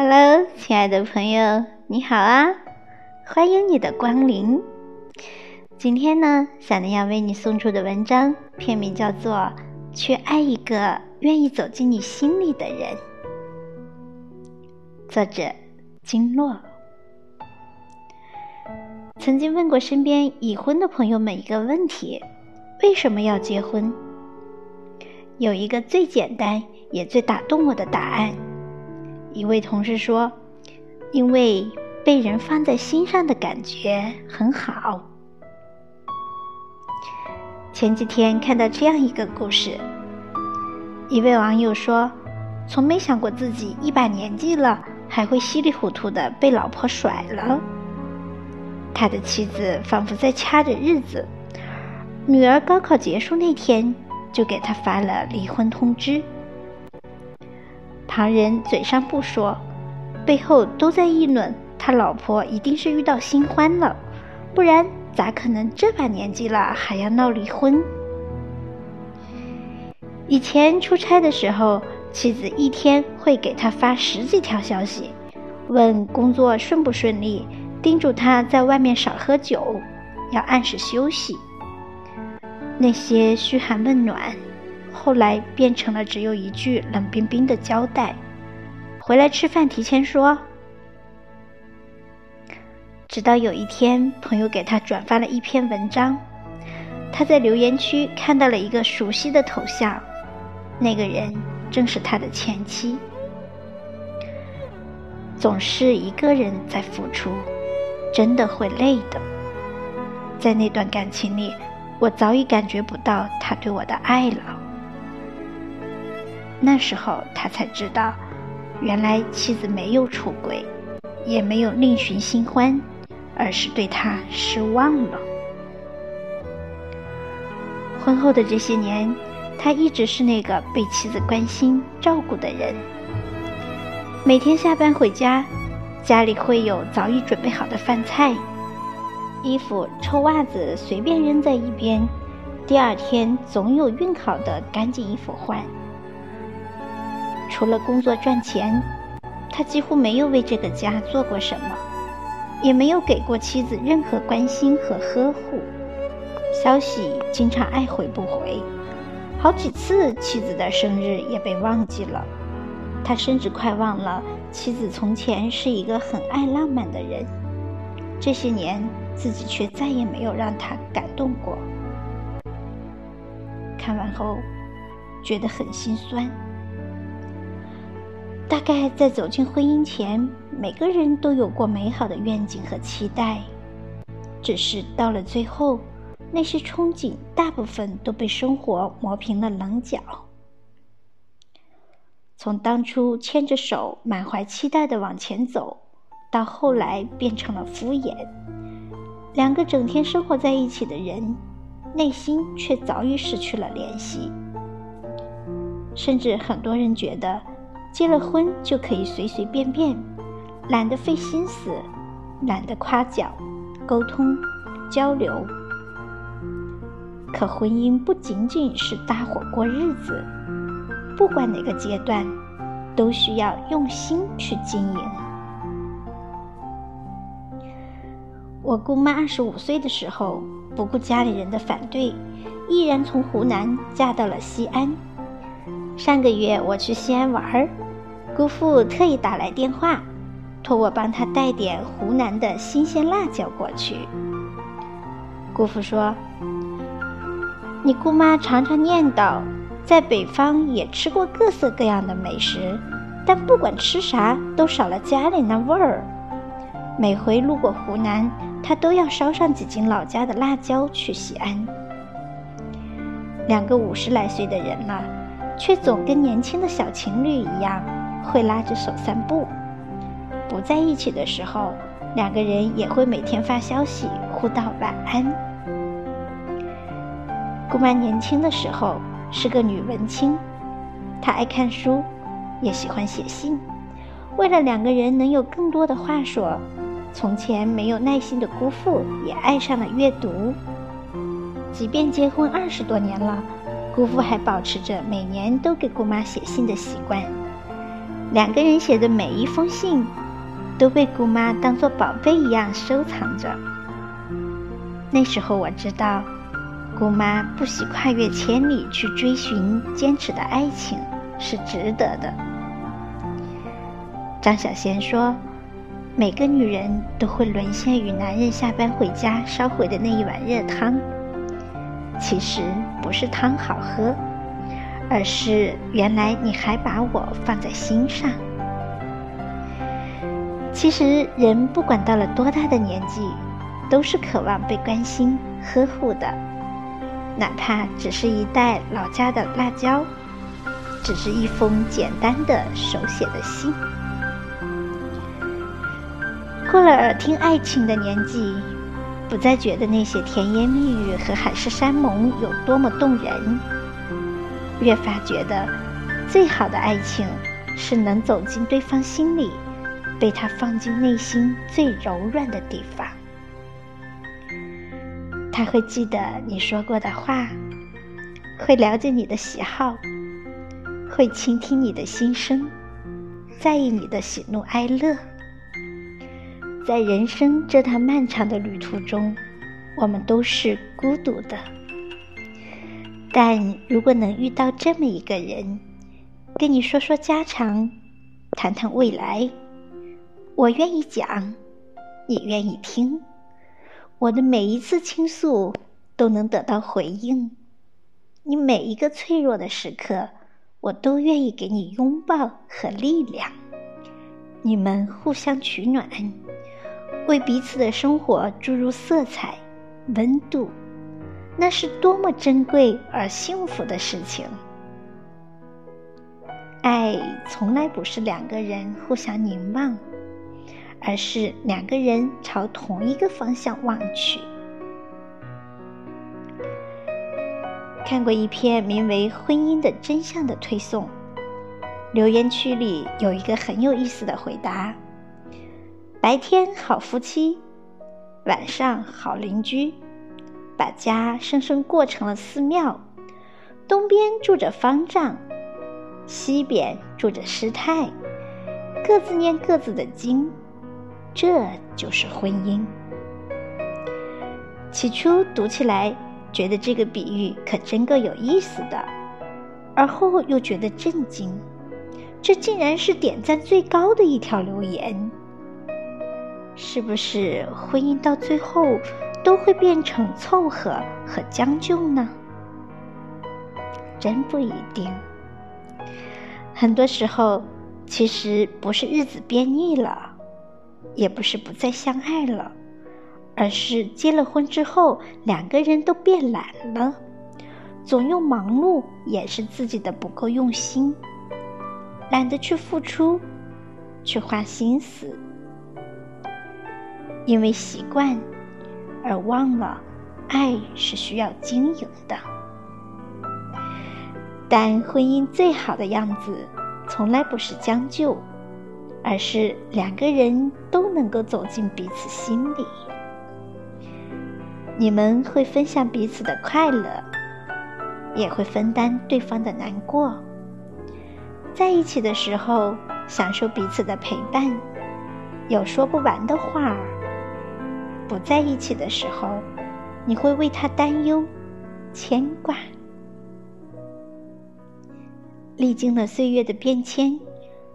Hello，亲爱的朋友，你好啊！欢迎你的光临。今天呢，小林要为你送出的文章片名叫做《去爱一个愿意走进你心里的人》，作者金洛。曾经问过身边已婚的朋友们一个问题：为什么要结婚？有一个最简单也最打动我的答案。一位同事说：“因为被人放在心上的感觉很好。”前几天看到这样一个故事，一位网友说：“从没想过自己一把年纪了，还会稀里糊涂的被老婆甩了。”他的妻子仿佛在掐着日子，女儿高考结束那天就给他发了离婚通知。旁人嘴上不说，背后都在议论他老婆一定是遇到新欢了，不然咋可能这把年纪了还要闹离婚？以前出差的时候，妻子一天会给他发十几条消息，问工作顺不顺利，叮嘱他在外面少喝酒，要按时休息。那些嘘寒问暖。后来变成了只有一句冷冰冰的交代：“回来吃饭，提前说。”直到有一天，朋友给他转发了一篇文章，他在留言区看到了一个熟悉的头像，那个人正是他的前妻。总是一个人在付出，真的会累的。在那段感情里，我早已感觉不到他对我的爱了。那时候他才知道，原来妻子没有出轨，也没有另寻新欢，而是对他失望了。婚后的这些年，他一直是那个被妻子关心照顾的人。每天下班回家，家里会有早已准备好的饭菜，衣服、臭袜子随便扔在一边，第二天总有熨好的干净衣服换。除了工作赚钱，他几乎没有为这个家做过什么，也没有给过妻子任何关心和呵护。消息经常爱回不回，好几次妻子的生日也被忘记了。他甚至快忘了妻子从前是一个很爱浪漫的人，这些年自己却再也没有让他感动过。看完后，觉得很心酸。大概在走进婚姻前，每个人都有过美好的愿景和期待，只是到了最后，那些憧憬大部分都被生活磨平了棱角。从当初牵着手、满怀期待的往前走，到后来变成了敷衍，两个整天生活在一起的人，内心却早已失去了联系。甚至很多人觉得。结了婚就可以随随便便，懒得费心思，懒得夸奖、沟通、交流。可婚姻不仅仅是搭伙过日子，不管哪个阶段，都需要用心去经营。我姑妈二十五岁的时候，不顾家里人的反对，毅然从湖南嫁到了西安。上个月我去西安玩儿，姑父特意打来电话，托我帮他带点湖南的新鲜辣椒过去。姑父说：“你姑妈常常念叨，在北方也吃过各色各样的美食，但不管吃啥都少了家里那味儿。每回路过湖南，他都要捎上几斤老家的辣椒去西安。”两个五十来岁的人了。却总跟年轻的小情侣一样，会拉着手散步。不在一起的时候，两个人也会每天发消息互道晚安。姑妈年轻的时候是个女文青，她爱看书，也喜欢写信。为了两个人能有更多的话说，从前没有耐心的姑父也爱上了阅读。即便结婚二十多年了。姑父还保持着每年都给姑妈写信的习惯，两个人写的每一封信都被姑妈当做宝贝一样收藏着。那时候我知道，姑妈不惜跨越千里去追寻坚持的爱情是值得的。张小娴说：“每个女人都会沦陷于男人下班回家烧回的那一碗热汤。其实不是汤好喝。”而是原来你还把我放在心上。其实人不管到了多大的年纪，都是渴望被关心呵护的，哪怕只是一袋老家的辣椒，只是一封简单的手写的信。过了耳听爱情的年纪，不再觉得那些甜言蜜语和海誓山盟有多么动人。越发觉得，最好的爱情是能走进对方心里，被他放进内心最柔软的地方。他会记得你说过的话，会了解你的喜好，会倾听你的心声，在意你的喜怒哀乐。在人生这趟漫长的旅途中，我们都是孤独的。但如果能遇到这么一个人，跟你说说家常，谈谈未来，我愿意讲，你愿意听，我的每一次倾诉都能得到回应，你每一个脆弱的时刻，我都愿意给你拥抱和力量。你们互相取暖，为彼此的生活注入色彩、温度。那是多么珍贵而幸福的事情！爱从来不是两个人互相凝望，而是两个人朝同一个方向望去。看过一篇名为《婚姻的真相》的推送，留言区里有一个很有意思的回答：白天好夫妻，晚上好邻居。把家生生过成了寺庙，东边住着方丈，西边住着师太，各自念各自的经，这就是婚姻。起初读起来觉得这个比喻可真够有意思的，而后又觉得震惊，这竟然是点赞最高的一条留言。是不是婚姻到最后？都会变成凑合和将就呢？真不一定。很多时候，其实不是日子变腻了，也不是不再相爱了，而是结了婚之后，两个人都变懒了，总用忙碌掩饰自己的不够用心，懒得去付出，去花心思，因为习惯。而忘了，爱是需要经营的。但婚姻最好的样子，从来不是将就，而是两个人都能够走进彼此心里。你们会分享彼此的快乐，也会分担对方的难过。在一起的时候，享受彼此的陪伴，有说不完的话儿。不在一起的时候，你会为他担忧、牵挂。历经了岁月的变迁，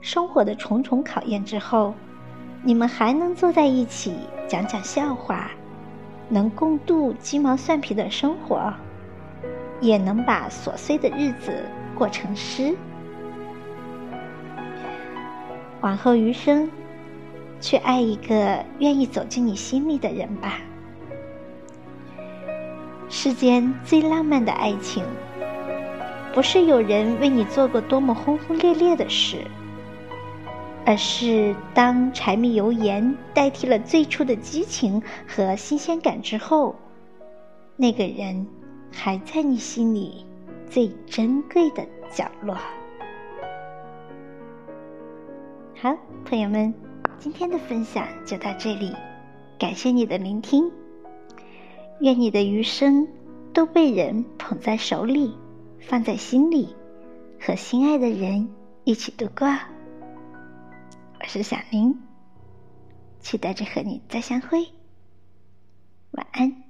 生活的重重考验之后，你们还能坐在一起讲讲笑话，能共度鸡毛蒜皮的生活，也能把琐碎的日子过成诗。往后余生。去爱一个愿意走进你心里的人吧。世间最浪漫的爱情，不是有人为你做过多么轰轰烈烈的事，而是当柴米油盐代替了最初的激情和新鲜感之后，那个人还在你心里最珍贵的角落。好，朋友们。今天的分享就到这里感谢你的聆听。愿你的余生都被人捧在手里放在心里和心爱的人一起度过。我是小宁期待着和你再相会。晚安。